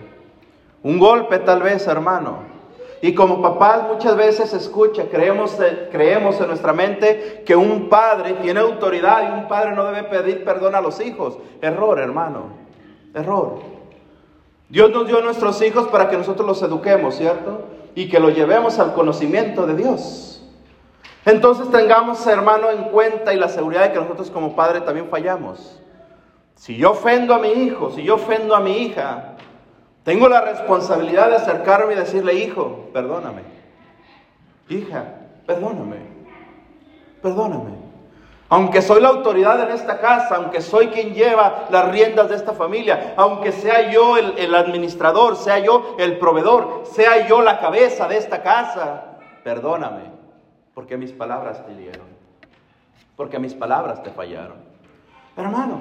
Un golpe tal vez, hermano. Y como papás muchas veces escucha, creemos, creemos en nuestra mente que un padre tiene autoridad y un padre no debe pedir perdón a los hijos. Error, hermano. Error. Dios nos dio a nuestros hijos para que nosotros los eduquemos, ¿cierto? Y que los llevemos al conocimiento de Dios. Entonces tengamos, hermano, en cuenta y la seguridad de que nosotros como padre también fallamos. Si yo ofendo a mi hijo, si yo ofendo a mi hija, tengo la responsabilidad de acercarme y decirle, hijo, perdóname. Hija, perdóname. Perdóname. Aunque soy la autoridad en esta casa, aunque soy quien lleva las riendas de esta familia, aunque sea yo el, administrador, sea yo el proveedor, sea yo la cabeza de esta casa, perdóname, porque mis palabras te hirieron, porque mis palabras te fallaron. Hermano,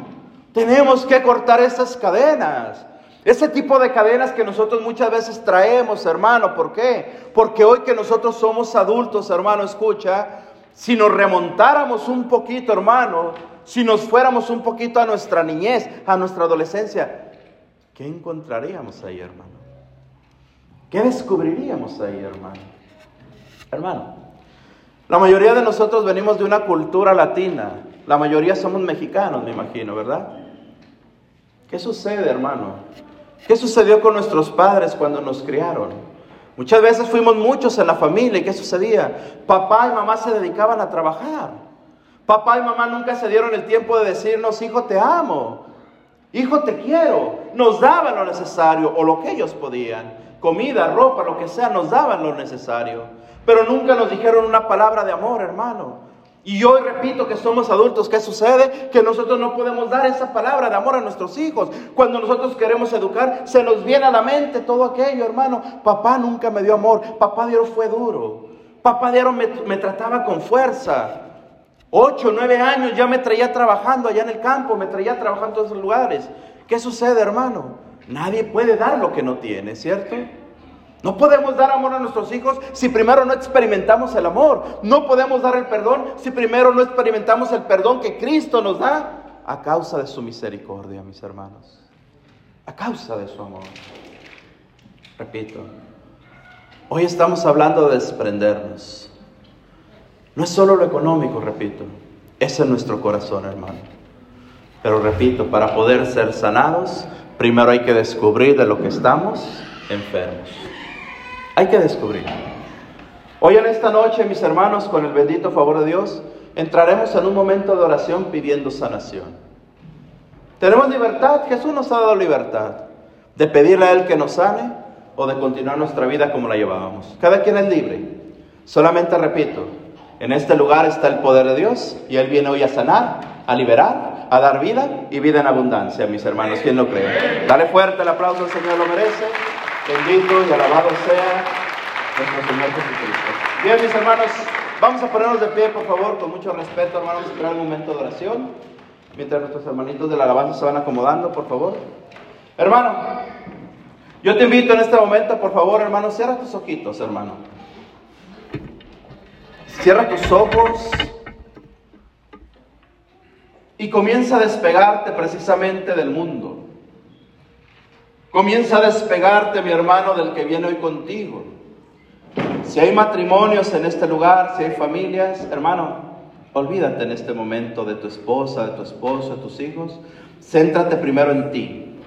tenemos que cortar esas cadenas. Ese tipo de cadenas que nosotros muchas veces traemos, hermano, ¿por qué? Porque hoy que nosotros somos adultos, hermano, escucha, si nos remontáramos un poquito, hermano, si nos fuéramos un poquito a nuestra niñez, a nuestra adolescencia, ¿qué encontraríamos ahí, hermano? ¿Qué descubriríamos ahí, hermano? Hermano, la mayoría de nosotros venimos de una cultura latina, la mayoría somos mexicanos, me imagino, ¿verdad? ¿Qué sucede, hermano? ¿Qué sucedió con nuestros padres cuando nos criaron? Muchas veces fuimos muchos en la familia y ¿qué sucedía? Papá y mamá se dedicaban a trabajar. Papá y mamá nunca se dieron el tiempo de decirnos, hijo, te amo. Hijo, te quiero. Nos daban lo necesario o lo que ellos podían. Comida, ropa, lo que sea, nos daban lo necesario. Pero nunca nos dijeron una palabra de amor, hermano. Y hoy repito que somos adultos, ¿qué sucede? Que nosotros no podemos dar esa palabra de amor a nuestros hijos. Cuando nosotros queremos educar, se nos viene a la mente todo aquello, hermano. Papá nunca me dio amor, papá Dios fue duro, papá Dios me, me trataba con fuerza. Ocho, nueve años ya me traía trabajando allá en el campo, me traía trabajando en todos los lugares. ¿Qué sucede, hermano? Nadie puede dar lo que no tiene, ¿cierto? No podemos dar amor a nuestros hijos si primero no experimentamos el amor. No podemos dar el perdón si primero no experimentamos el perdón que Cristo nos da a causa de su misericordia, mis hermanos. A causa de su amor. Repito, hoy estamos hablando de desprendernos. No es solo lo económico, repito, es en nuestro corazón, hermano. Pero repito, para poder ser sanados, primero hay que descubrir de lo que estamos enfermos. Hay que descubrir. Hoy en esta noche, mis hermanos, con el bendito favor de Dios, entraremos en un momento de oración pidiendo sanación. Tenemos libertad, Jesús nos ha dado libertad de pedirle a Él que nos sane o de continuar nuestra vida como la llevábamos. Cada quien es libre. Solamente repito, en este lugar está el poder de Dios y Él viene hoy a sanar, a liberar, a dar vida y vida en abundancia, mis hermanos. ¿Quién lo cree? Dale fuerte el aplauso, el Señor lo merece. Bendito y alabado sea nuestro Señor Jesucristo. Bien, mis hermanos, vamos a ponernos de pie, por favor, con mucho respeto, hermanos, esperar un momento de oración. Mientras nuestros hermanitos de la alabanza se van acomodando, por favor. Hermano, yo te invito en este momento, por favor, hermano, cierra tus ojitos, hermano. Cierra tus ojos y comienza a despegarte precisamente del mundo. Comienza a despegarte, mi hermano, del que viene hoy contigo. Si hay matrimonios en este lugar, si hay familias, hermano, olvídate en este momento de tu esposa, de tu esposo, de tus hijos. Céntrate primero en ti.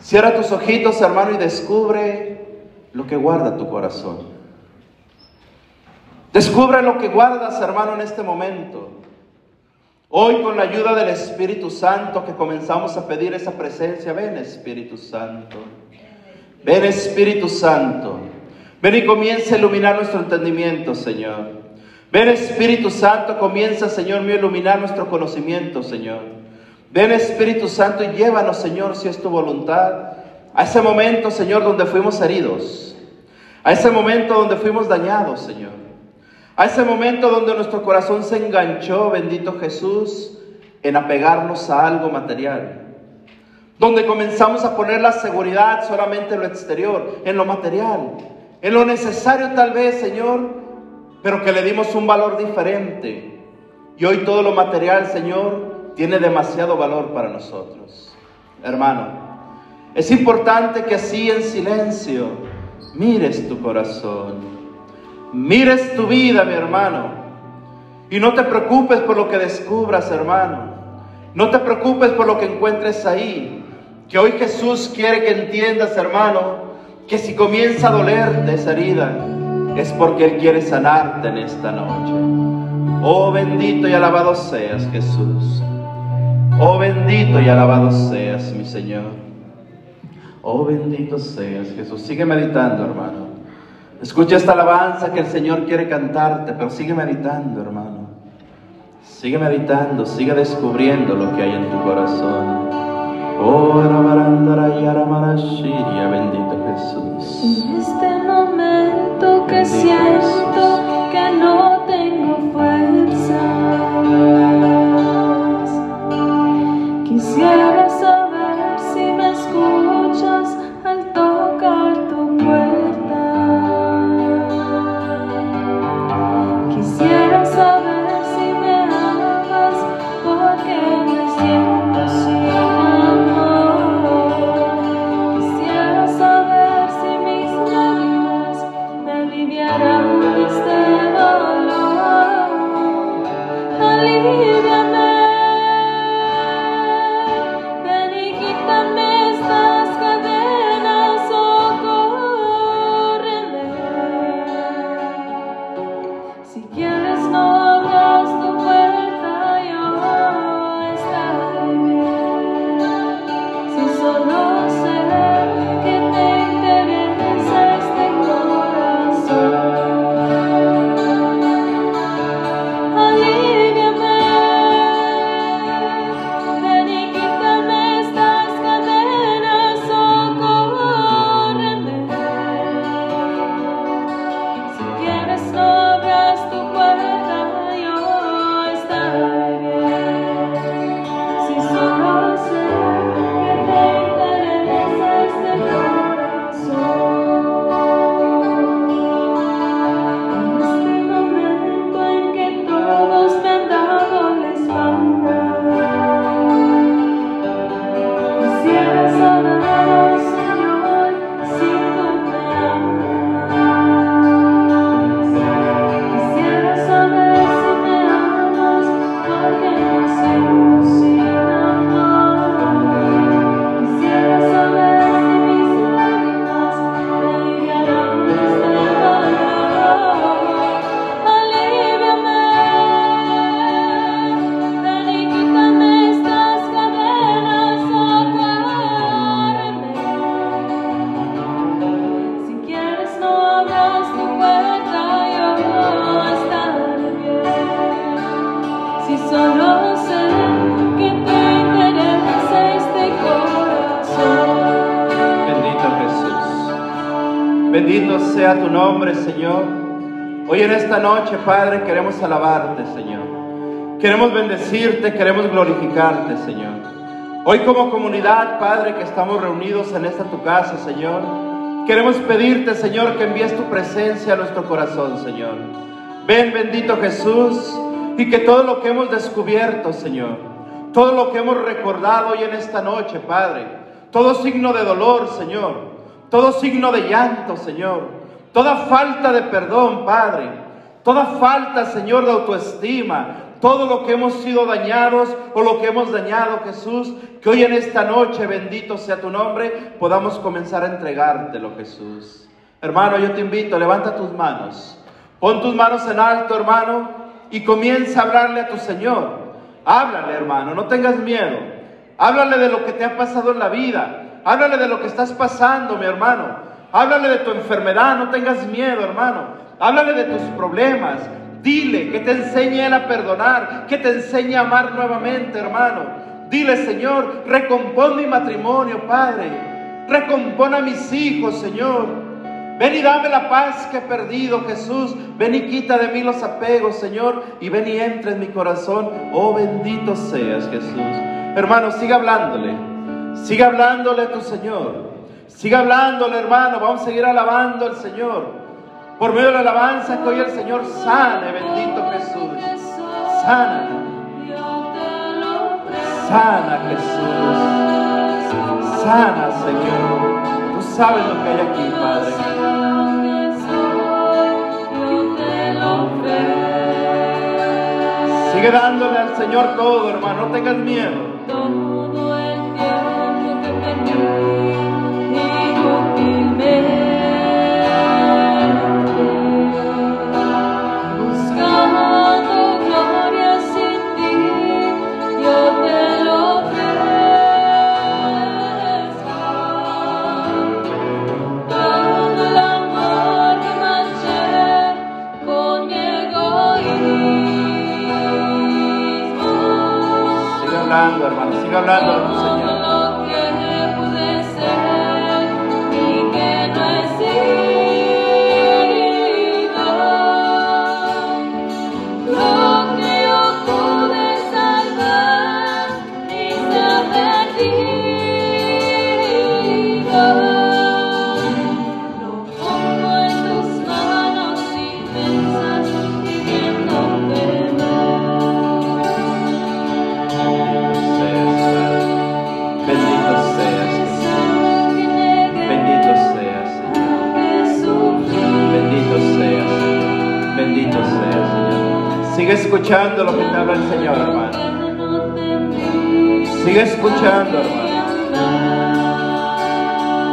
Cierra tus ojitos, hermano, y descubre lo que guarda tu corazón. Descubre lo que guardas, hermano, en este momento. Hoy con la ayuda del Espíritu Santo que comenzamos a pedir esa presencia, ven Espíritu Santo, ven Espíritu Santo, ven y comienza a iluminar nuestro entendimiento, Señor. Ven Espíritu Santo, comienza, Señor mío, a iluminar nuestro conocimiento, Señor. Ven Espíritu Santo y llévanos, Señor, si es tu voluntad, a ese momento, Señor, donde fuimos heridos, a ese momento donde fuimos dañados, Señor, a ese momento donde nuestro corazón se enganchó, bendito Jesús, en apegarnos a algo material, donde comenzamos a poner la seguridad solamente en lo exterior, en lo material, en lo necesario tal vez, Señor, pero que le dimos un valor diferente. Y hoy todo lo material, Señor, tiene demasiado valor para nosotros. Hermano, es importante que así en silencio mires tu corazón, mires tu vida, mi hermano. Y no te preocupes por lo que descubras, hermano. No te preocupes por lo que encuentres ahí. Que hoy Jesús quiere que entiendas, hermano, que si comienza a dolerte esa herida, es porque Él quiere sanarte en esta noche. Oh bendito y alabado seas Jesús. Oh bendito y alabado seas mi Señor. Oh, bendito seas, Jesús. Sigue meditando, hermano. Escucha esta alabanza que el Señor quiere cantarte, pero sigue meditando, hermano. Sigue meditando, sigue descubriendo lo que hay en tu corazón. Oh, bendito Jesús. En este momento que siento que no esta noche, Padre, queremos alabarte, Señor. Queremos bendecirte, queremos glorificarte, Señor. Hoy como comunidad, Padre, que estamos reunidos en esta tu casa, Señor, queremos pedirte, Señor, que envíes tu presencia a nuestro corazón, Señor. Ven, bendito Jesús, y que todo lo que hemos descubierto, Señor, todo lo que hemos recordado hoy en esta noche, Padre, todo signo de dolor, Señor, todo signo de llanto, Señor, toda falta de perdón, Padre, toda falta, Señor, de autoestima, todo lo que hemos sido dañados o lo que hemos dañado, Jesús, que hoy en esta noche, bendito sea tu nombre, podamos comenzar a entregártelo, Jesús. Hermano, yo te invito, levanta tus manos, pon tus manos en alto, hermano, y comienza a hablarle a tu Señor. Háblale, hermano, no tengas miedo. Háblale de lo que te ha pasado en la vida. Háblale de lo que estás pasando, mi hermano. Háblale de tu enfermedad, no tengas miedo, hermano. Háblale de tus problemas. Dile que te enseñe Él a perdonar, que te enseñe a amar nuevamente, hermano. Dile, Señor, recompón mi matrimonio, Padre. Recompone a mis hijos, Señor. Ven y dame la paz que he perdido, Jesús. Ven y quita de mí los apegos, Señor. Y ven y entra en mi corazón. Oh, bendito seas, Jesús. Hermano, siga hablándole. Siga hablándole a tu Señor. Siga hablándole, hermano. Vamos a seguir alabando al Señor. Por medio de la alabanza que hoy el Señor sane, bendito Jesús. Sana. Sana, Jesús. Sana, Señor. Tú sabes lo que hay aquí, Padre. Sigue dándole al Señor todo, hermano. No tengas miedo. Hablando. Sigue hablando escuchando lo que te habla el Señor, hermano. Sigue escuchando, hermano.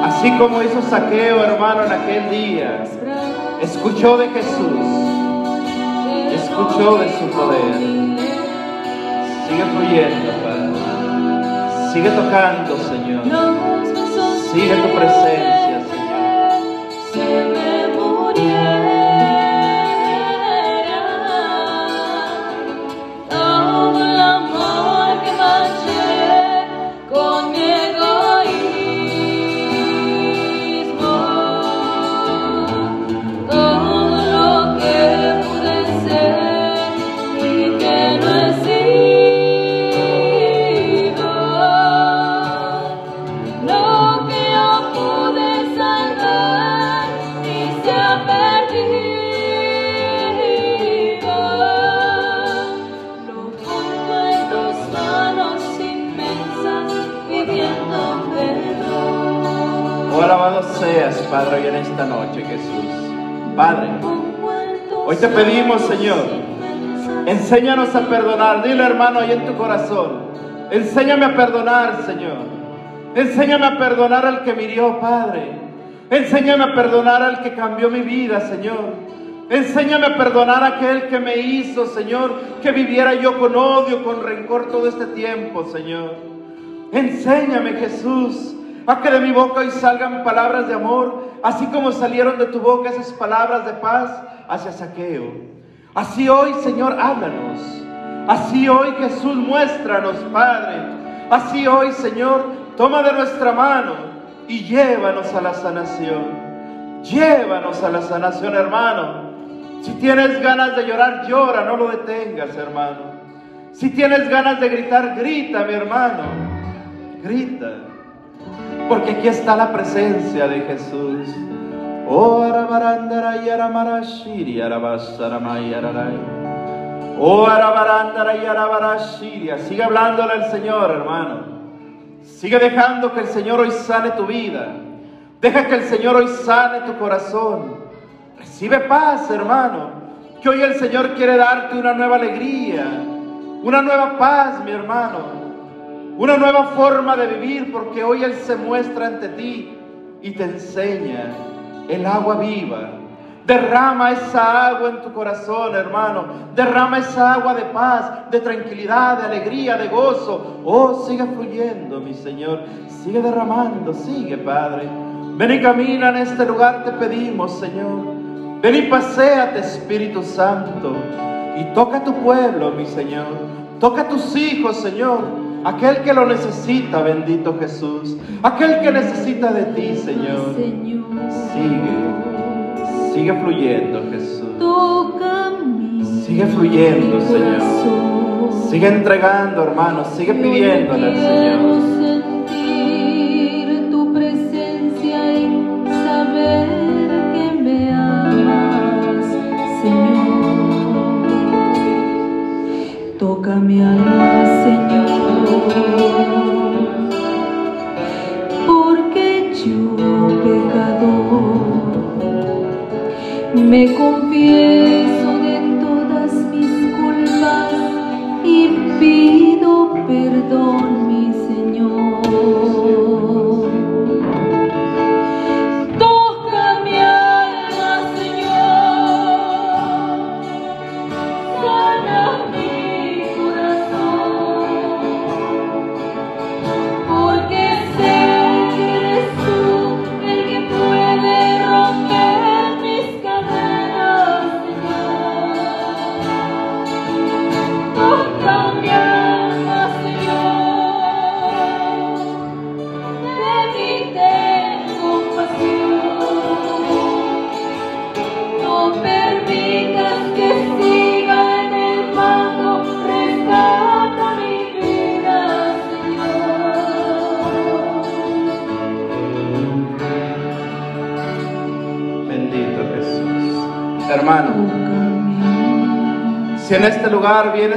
Así como hizo Saqueo, hermano, en aquel día. Escuchó de Jesús. Escuchó de su poder. Sigue fluyendo, Padre. Sigue tocando, Señor. Sigue tu presencia, pedimos, Señor, enséñanos a perdonar. Dile, hermano, ahí en tu corazón. Enséñame a perdonar, Señor. Enséñame a perdonar al que me hirió, Padre. Enséñame a perdonar al que cambió mi vida, Señor. Enséñame a perdonar a aquel que me hizo, Señor, que viviera yo con odio, con rencor todo este tiempo, Señor. Enséñame, Jesús, a que de mi boca hoy salgan palabras de amor, así como salieron de tu boca esas palabras de paz hacia saqueo. Así hoy, Señor, háblanos. Así hoy, Jesús, muéstranos, Padre. Así hoy, Señor, toma de nuestra mano y llévanos a la sanación. Llévanos a la sanación, hermano. Si tienes ganas de llorar, llora, no lo detengas, hermano. Si tienes ganas de gritar, grita, mi hermano. Grita. Porque aquí está la presencia de Jesús. Oh, arabarandara y aramarashiri, arabasaramay, araray. Oh, arabarandara. Sigue hablándole al Señor, hermano. Sigue dejando que el Señor hoy sane tu vida. Deja que el Señor hoy sane tu corazón. Recibe paz, hermano. Que hoy el Señor quiere darte una nueva alegría, una nueva paz, mi hermano. Una nueva forma de vivir porque hoy Él se muestra ante ti y te enseña el agua viva. Derrama esa agua en tu corazón, hermano. Derrama esa agua de paz, de tranquilidad, de alegría, de gozo. Oh, sigue fluyendo, mi Señor. Sigue derramando, sigue, Padre. Ven y camina en este lugar, te pedimos, Señor. Ven y paséate, Espíritu Santo. Y toca a tu pueblo, mi Señor. Toca a tus hijos, Señor. Aquel que lo necesita, bendito Jesús. Aquel que necesita de ti, Señor. Sigue, sigue fluyendo, Jesús. Sigue fluyendo, Señor. Sigue entregando, hermanos. Sigue pidiéndole al quiero Señor. sentir tu presencia y saber que me amas, Señor. Toca mi alma,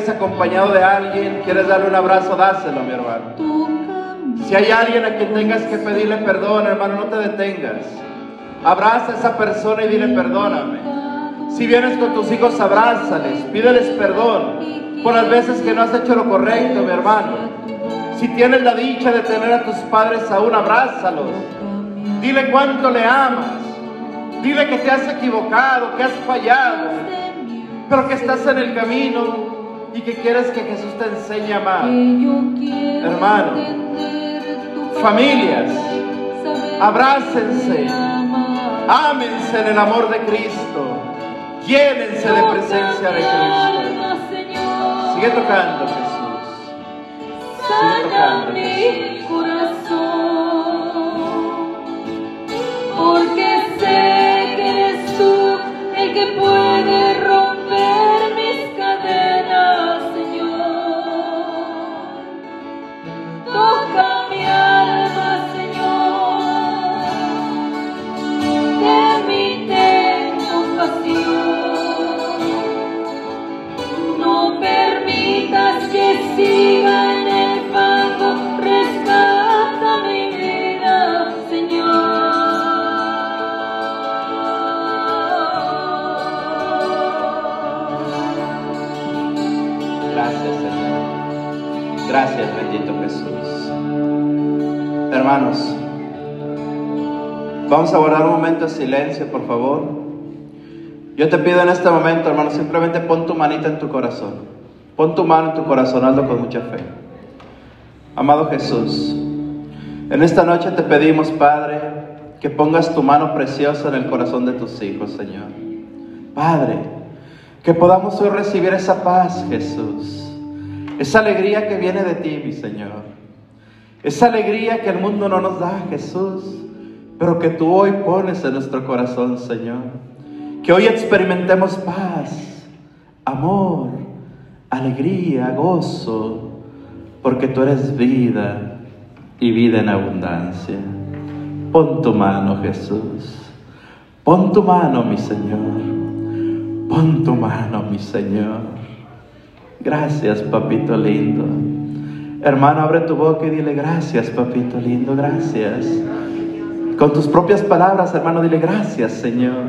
vienes acompañado de alguien, quieres darle un abrazo, dáselo, mi hermano. Si hay alguien a quien tengas que pedirle perdón, hermano, no te detengas. Abraza a esa persona y dile perdóname. Si vienes con tus hijos, abrázales, pídeles perdón por las veces que no has hecho lo correcto, mi hermano. Si tienes la dicha de tener a tus padres aún, abrázalos. Dile cuánto le amas. Dile que te has equivocado, que has fallado, pero que estás en el camino y que quieres que Jesús te enseñe a amar. Hermano, familias, abrácense, ámense en el amor de Cristo, llénense de presencia de Cristo. Sigue tocando, Jesús. Sigue tocando, mi corazón, porque sé que eres tú el que puede Gracias, bendito Jesús. Hermanos, vamos a guardar un momento de silencio, por favor. Yo te pido en este momento, hermano, simplemente pon tu manita en tu corazón. Pon tu mano en tu corazón, hazlo con mucha fe. Amado Jesús, en esta noche te pedimos, Padre, que pongas tu mano preciosa en el corazón de tus hijos, Señor. Padre, que podamos hoy recibir esa paz, Jesús. Esa alegría que viene de ti, mi Señor. Esa alegría que el mundo no nos da, Jesús, pero que tú hoy pones en nuestro corazón, Señor. Que hoy experimentemos paz, amor, alegría, gozo, porque tú eres vida y vida en abundancia. Pon tu mano, Jesús. Pon tu mano, mi Señor. Pon tu mano, mi Señor. Gracias, papito lindo. Hermano, abre tu boca y dile gracias, papito lindo, gracias. Con tus propias palabras, hermano, dile gracias, Señor.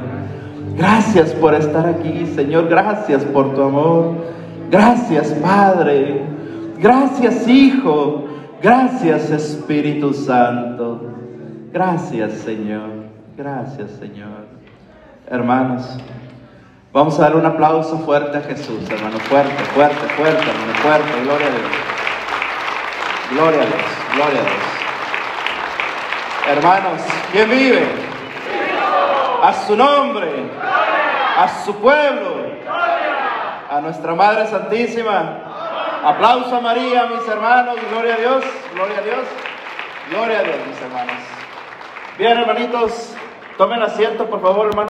Gracias por estar aquí, Señor. Gracias por tu amor. Gracias, Padre. Gracias, Hijo. Gracias, Espíritu Santo. Gracias, Señor. Gracias, Señor. Hermanos, vamos a dar un aplauso fuerte a Jesús, hermano. Fuerte, fuerte, fuerte, hermano. Fuerte. Gloria a Dios. Gloria a Dios. Gloria a Dios. Hermanos, ¿quién vive? A su nombre. A su pueblo. A nuestra Madre Santísima. Aplauso a María, mis hermanos. Gloria a Dios, gloria a Dios, gloria a Dios, mis hermanos. Bien, hermanitos, tomen asiento, por favor, hermanos.